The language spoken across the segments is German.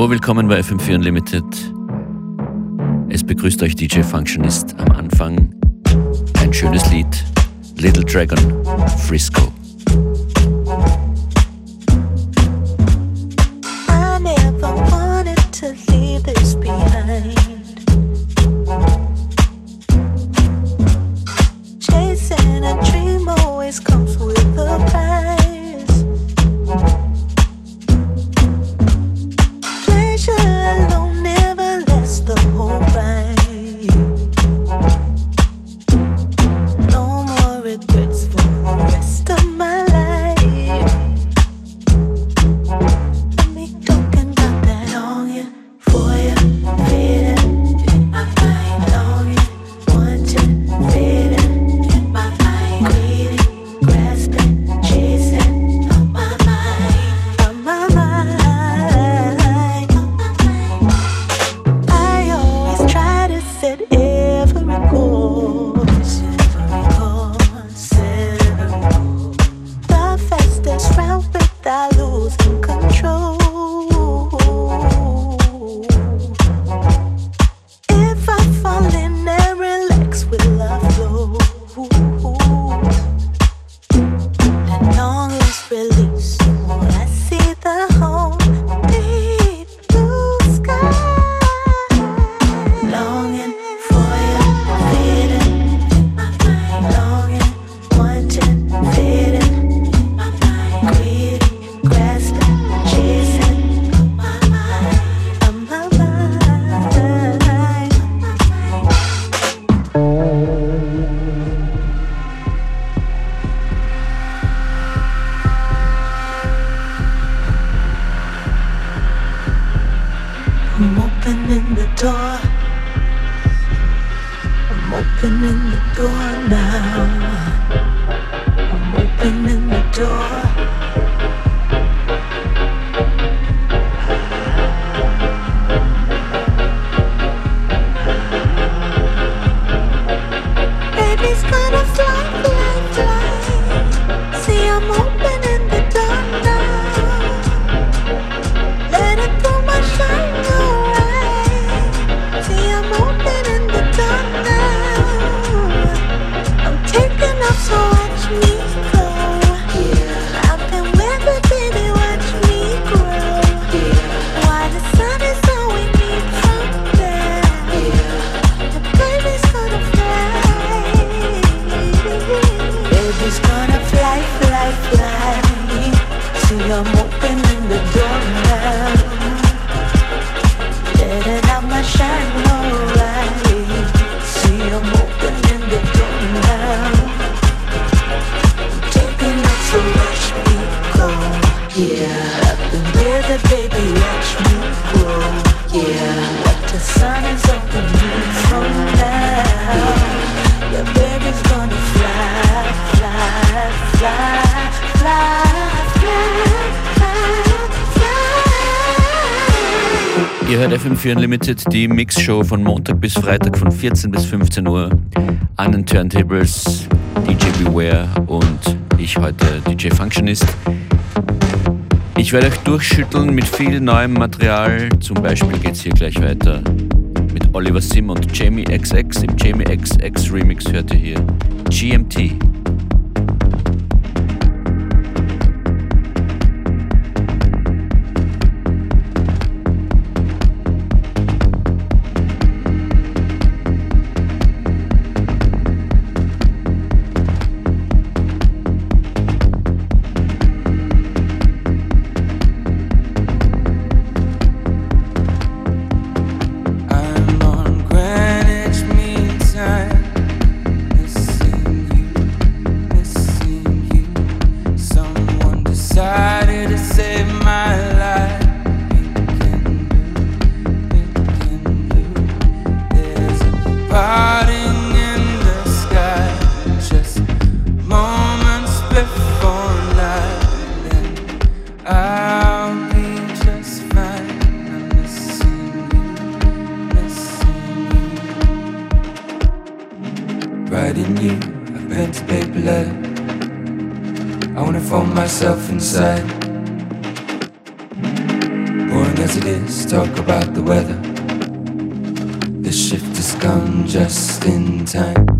Hallo, willkommen bei FM4 Unlimited. Es begrüßt euch DJ Functionist am Anfang. Ein schönes Lied, Little Dragon, Frisco. FM4 Unlimited, die Mix-Show von Montag bis Freitag von 14 bis 15 Uhr an den Turntables, DJ Beware und ich heute DJ Functionist. Ich werde euch durchschütteln mit viel neuem Material, zum Beispiel geht es hier gleich weiter mit Oliver Sim und Jamie XX. Im Jamie XX Remix hört ihr hier GMT. to find myself inside. Boring as it is, talk about the weather. The shift has come just in time.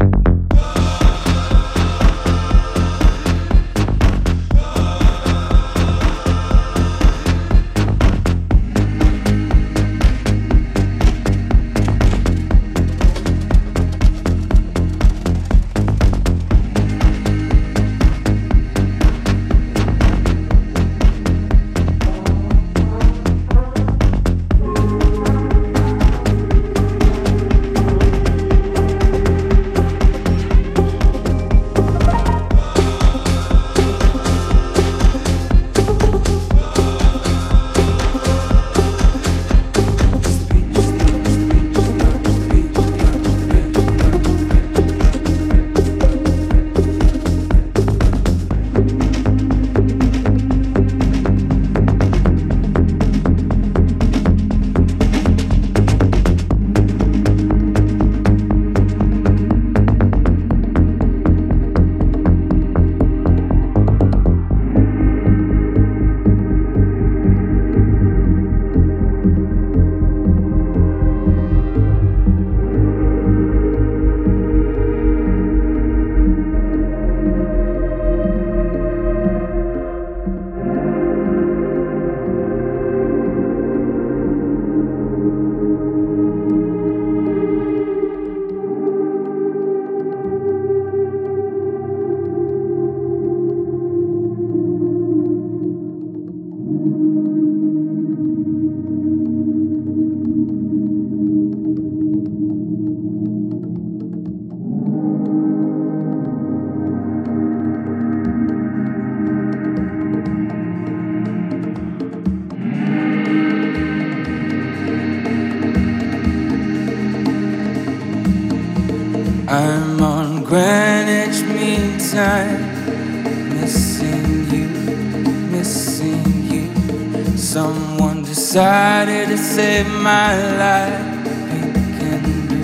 save my life. It can do,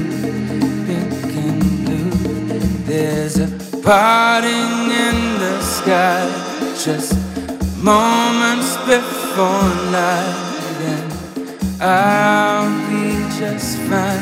it can do. There's a parting in the sky, just moments before night, and I'll be just fine.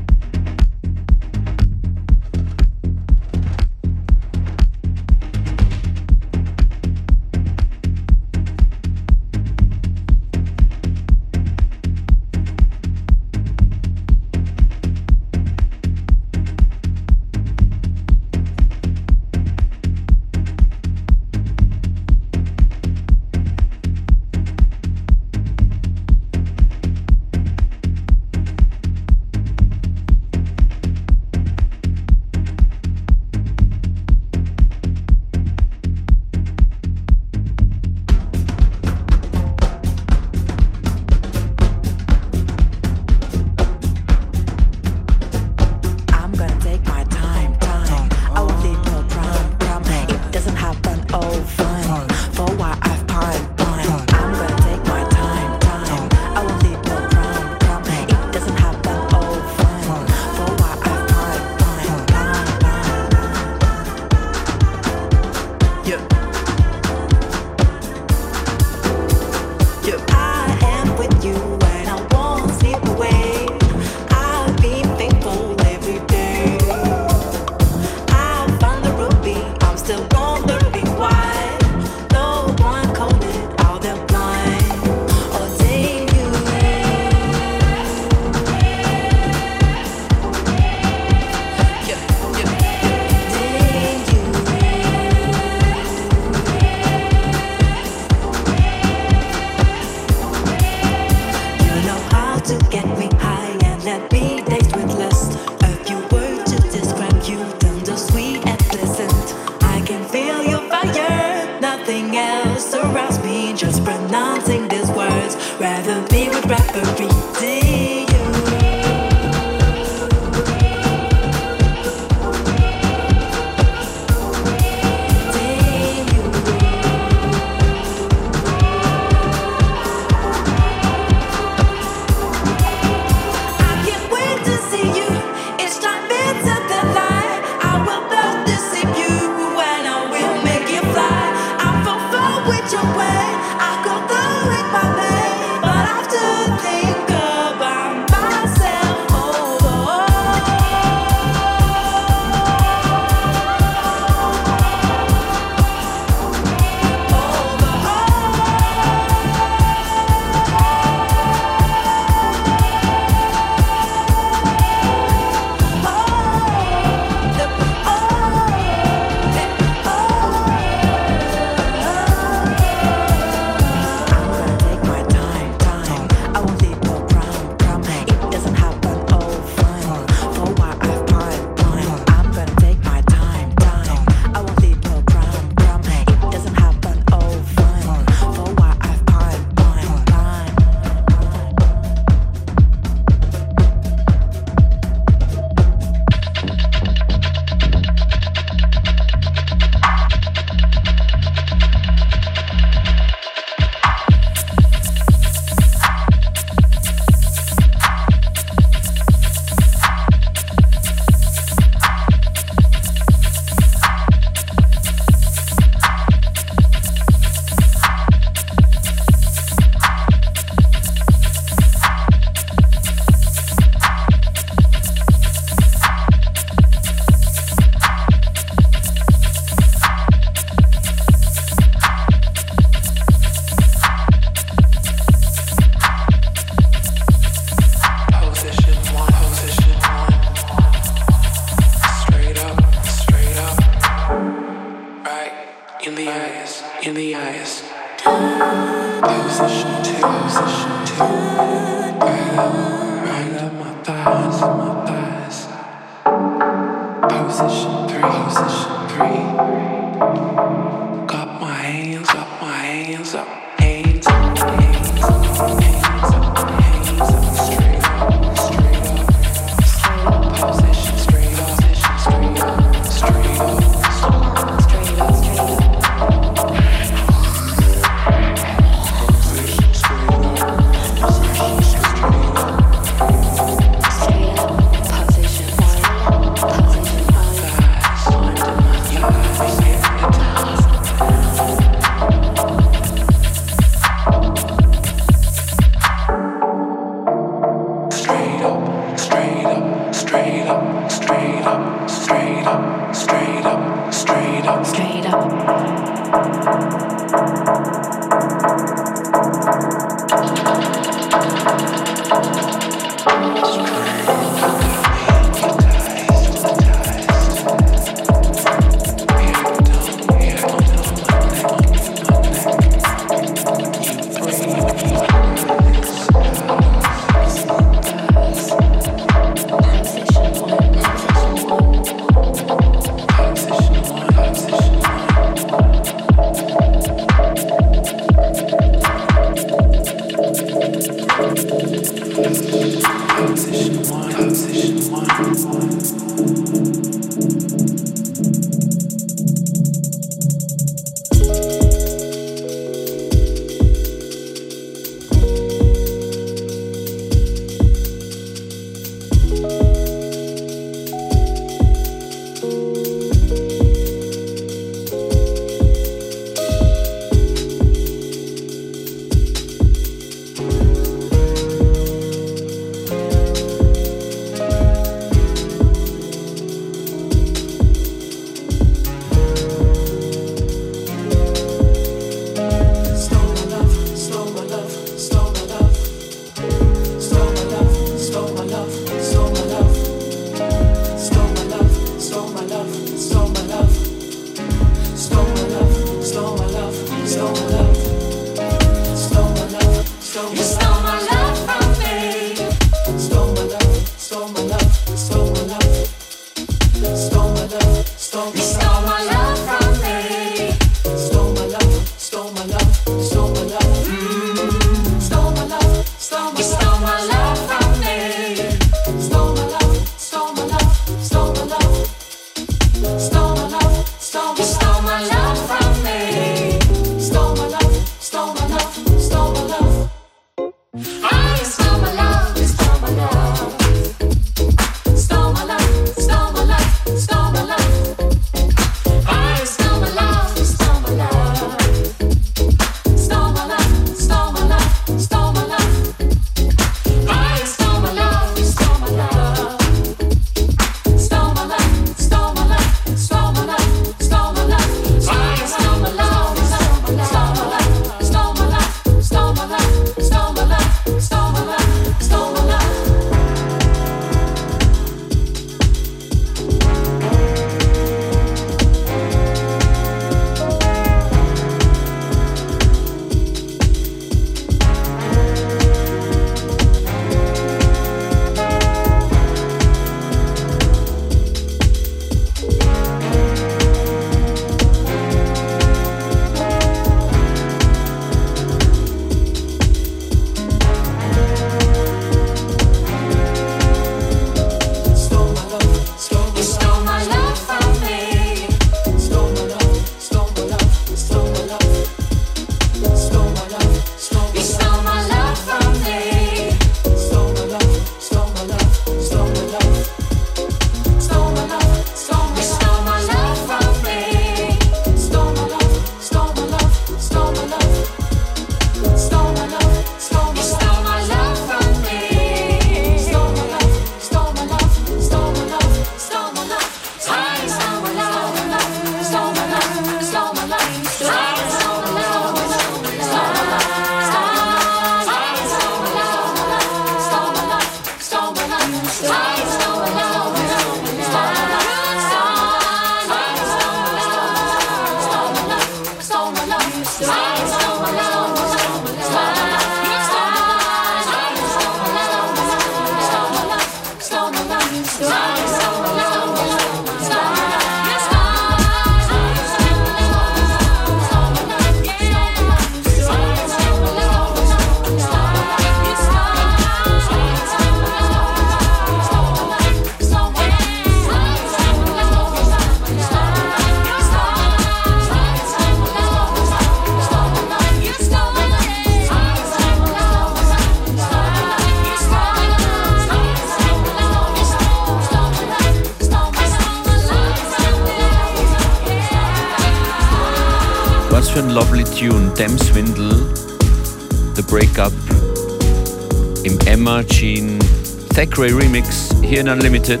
Thackeray Remix hier in Unlimited.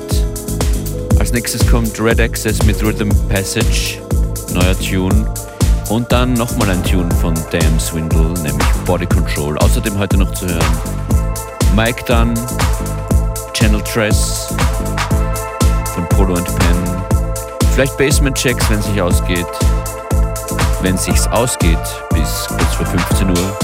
Als nächstes kommt Red Access mit Rhythm Passage, neuer Tune. Und dann nochmal ein Tune von Damn Swindle, nämlich Body Control. Außerdem heute noch zu hören Mike Dunn, Channel Tress von Polo and Pen. Vielleicht Basement Checks, wenn es sich ausgeht wenn es sich ausgeht, bis kurz vor 15 Uhr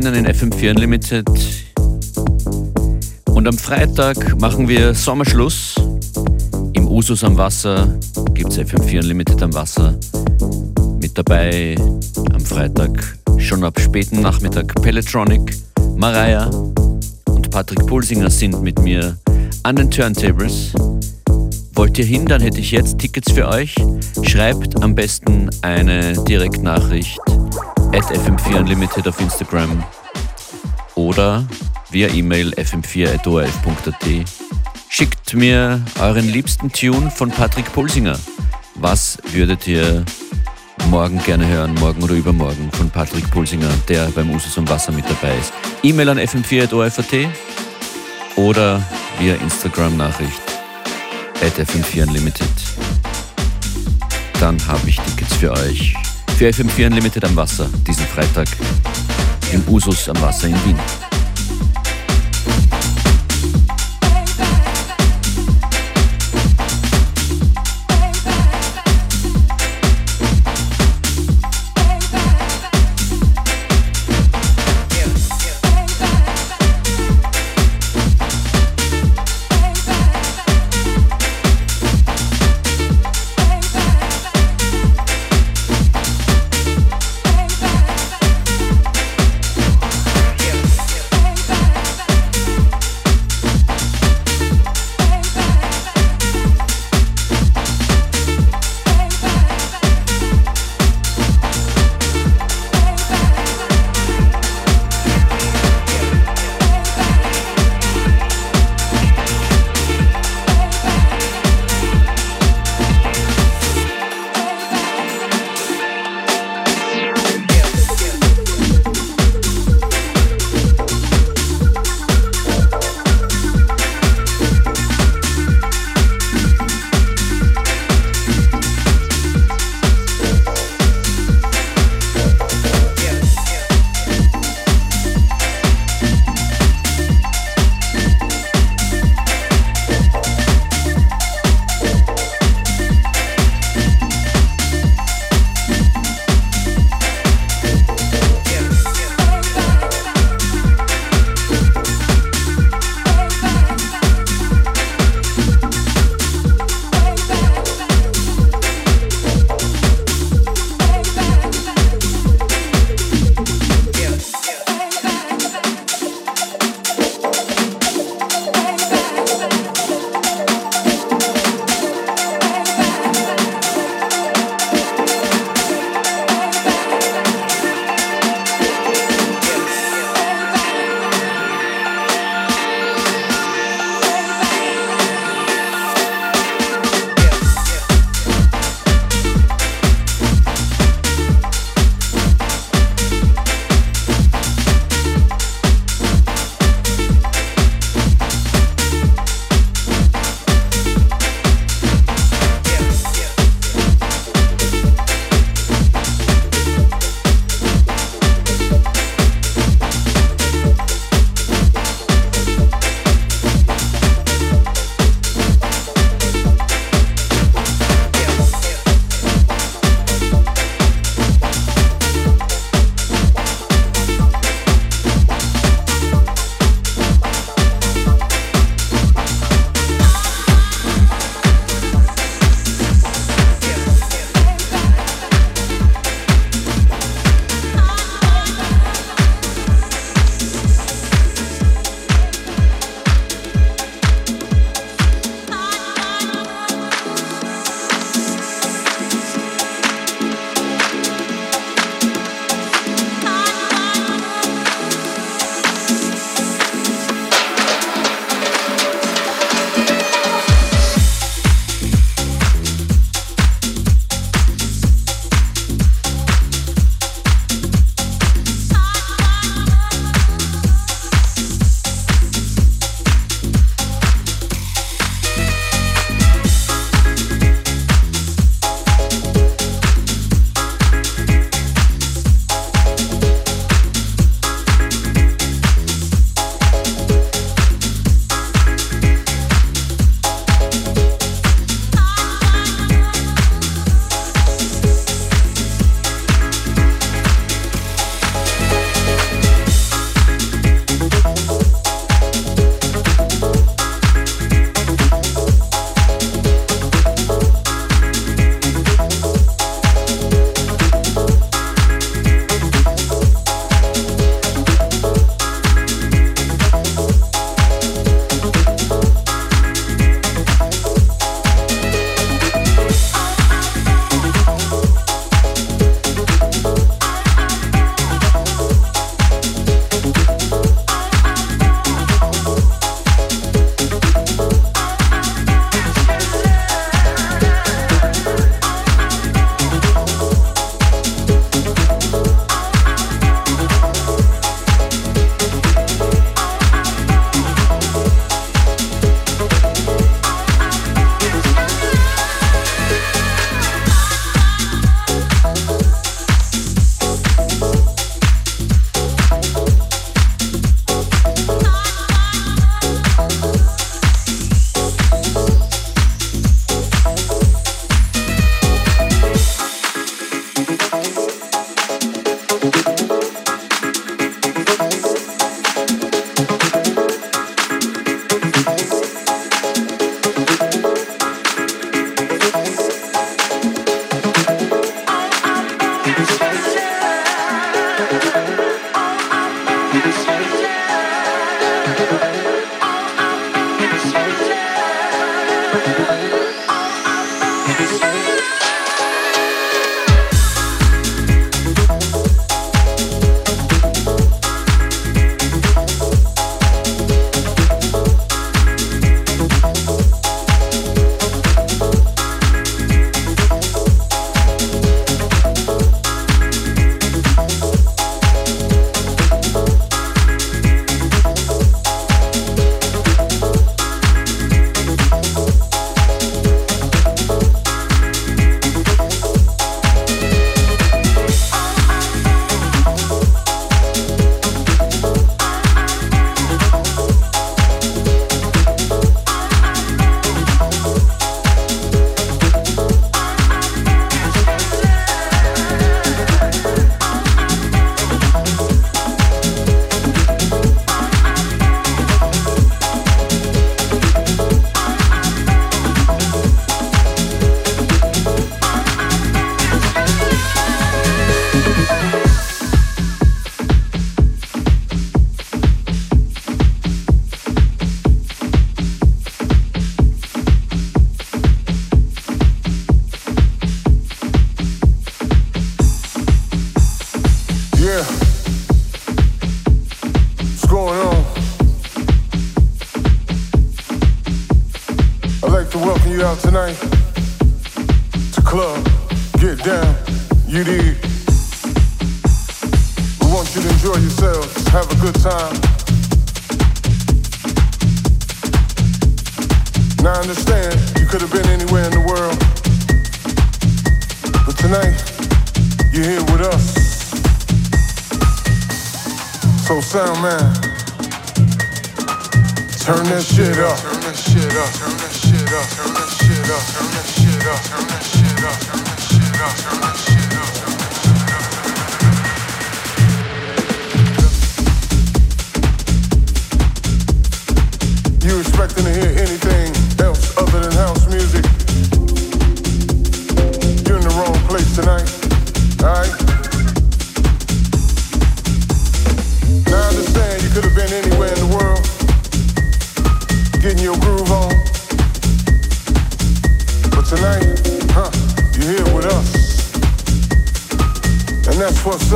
mittendrin in FM4 Unlimited. Und am Freitag machen wir Sommerschluss. Im Usus am Wasser gibt es FM4 Unlimited am Wasser. Mit dabei am Freitag schon ab späten Nachmittag Pelletronic, Mariah und Patrick Pulsinger sind mit mir an den Turntables. Wollt ihr hin, dann hätte ich jetzt Tickets für euch. Schreibt am besten eine Direktnachricht fm4 unlimited auf Instagram oder via E-Mail fm4.orf.at. Schickt mir euren liebsten Tune von Patrick Pulsinger. Was würdet ihr morgen gerne hören, morgen oder übermorgen von Patrick Pulsinger, der beim Usus am Wasser mit dabei ist? E-Mail an fm4.orf.at oder via Instagram-Nachricht at fm4 unlimited. Dann habe ich Tickets für euch für FM4 Unlimited am Wasser diesen Freitag im Usus am Wasser in Wien.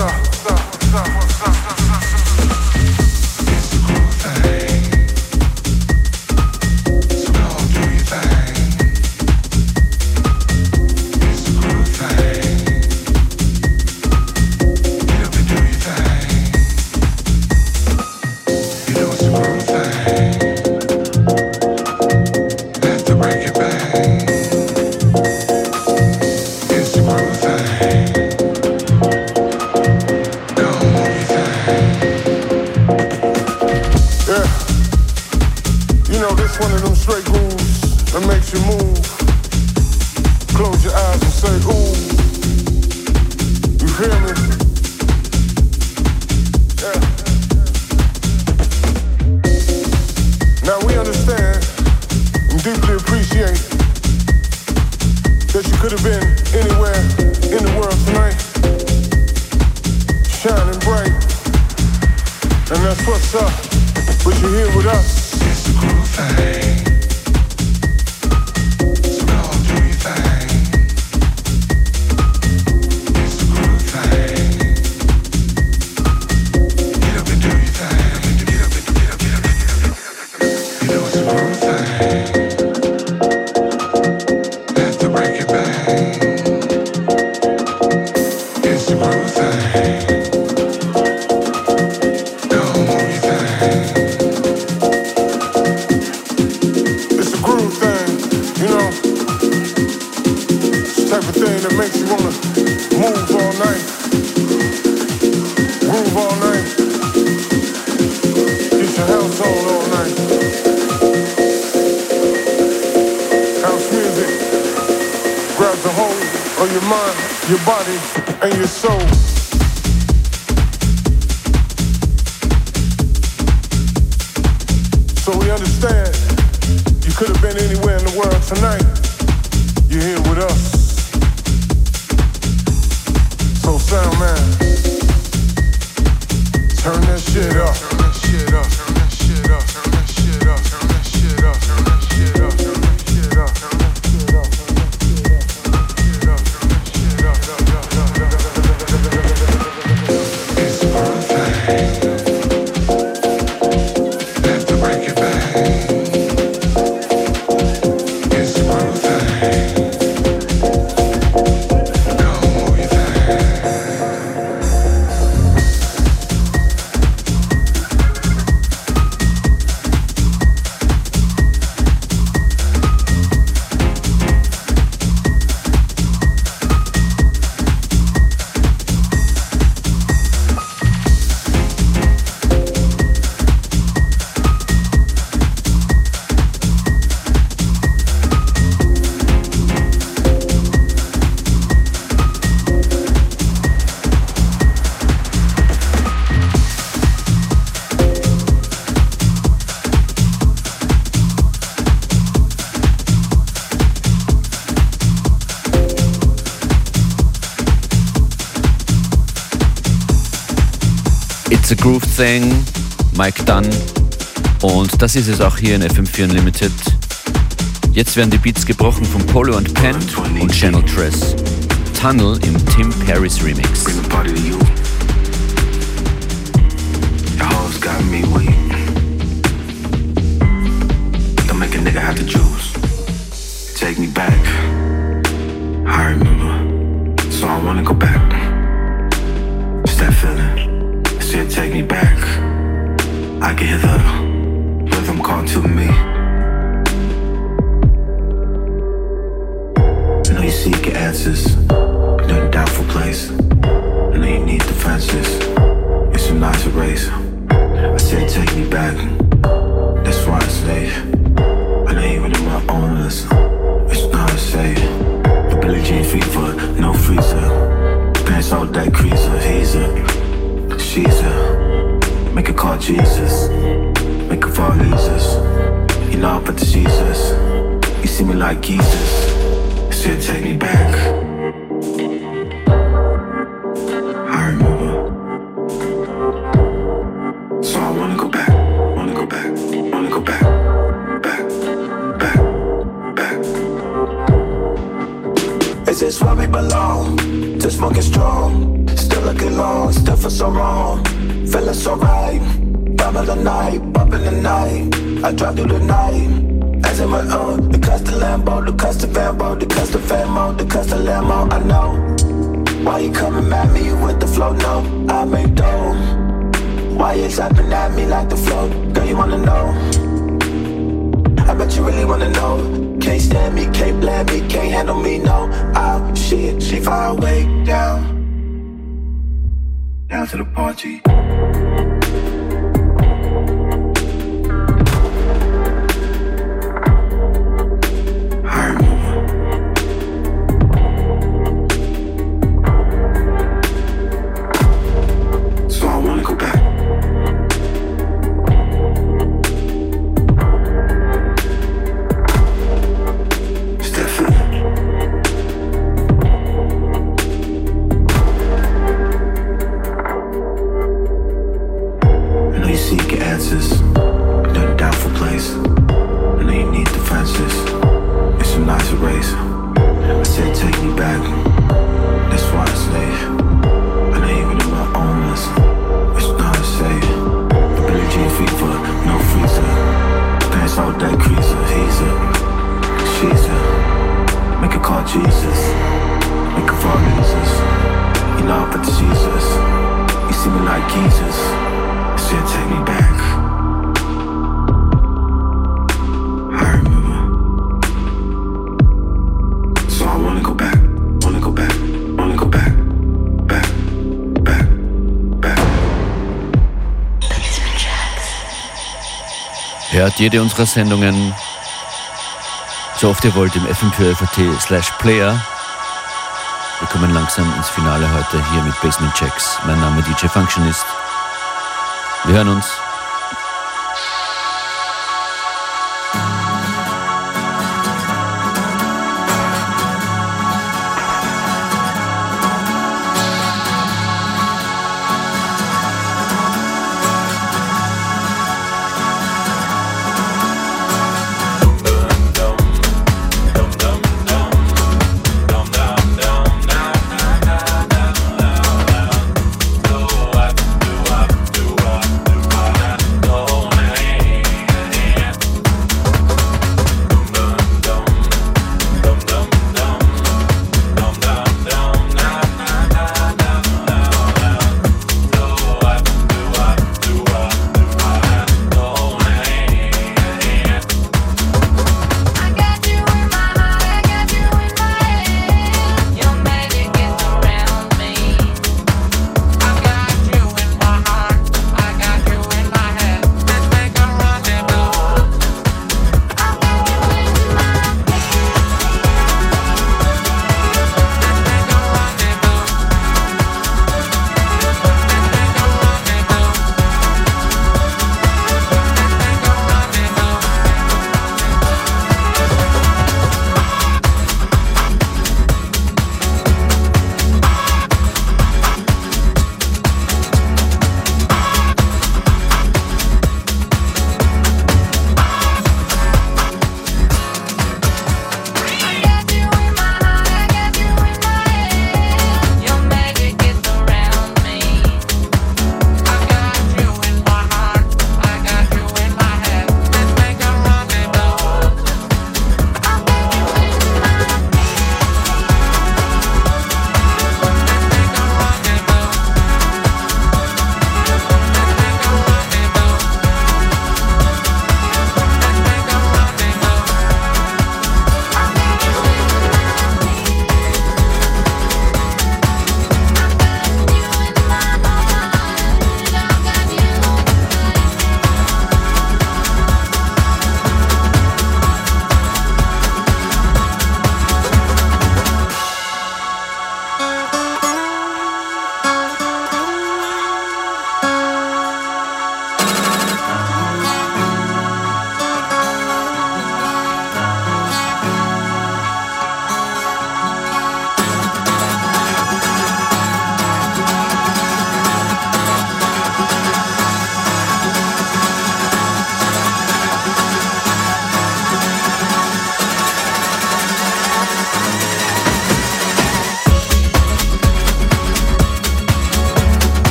sir. to prove. Groove Thing, Mike Dunn. Und das ist es auch hier in FM4 Unlimited. Jetzt werden die Beats gebrochen von Polo und Pent und Channel Tress. Tunnel im Tim Paris Remix. Take me back. I remember, so I wanna go back. It's that feeling. Said take me back. I can hear the rhythm call to me. I know you seek your answers, in a doubtful place. I know you need defenses. It's a nice erase. I said take me back. That's why I stay. And even in my own list, it's not safe. The Billie Jean fever, no freezer. Pants out that creaser, he's a, she's a. Make her call Jesus, make her fall Jesus. You know, but the Jesus. You see me like Jesus. Said take me back. I remember. So I wanna go back, wanna go back, wanna go back, back, back, back. Is this where we belong? To smoking strong, looking long, still feel so wrong. Feeling so right, time the night, up in the night. I drive through the night. As in my own, the custom Lambo, the custom Vambo, the custom Famo, the custom Lambo. I know. Why you coming at me with the flow? No, I make dough. Why you slapping at me like the flow? Girl, you wanna know? I bet you really wanna know. Can't stand me, can't blame me, can't handle me, no. Oh shit, she far away down. Down to the party. Hört jede unserer Sendungen so oft ihr wollt im fm4fat slash player. Wir kommen langsam ins Finale heute hier mit Basement Checks. Mein Name DJ Functionist. Wir hören uns.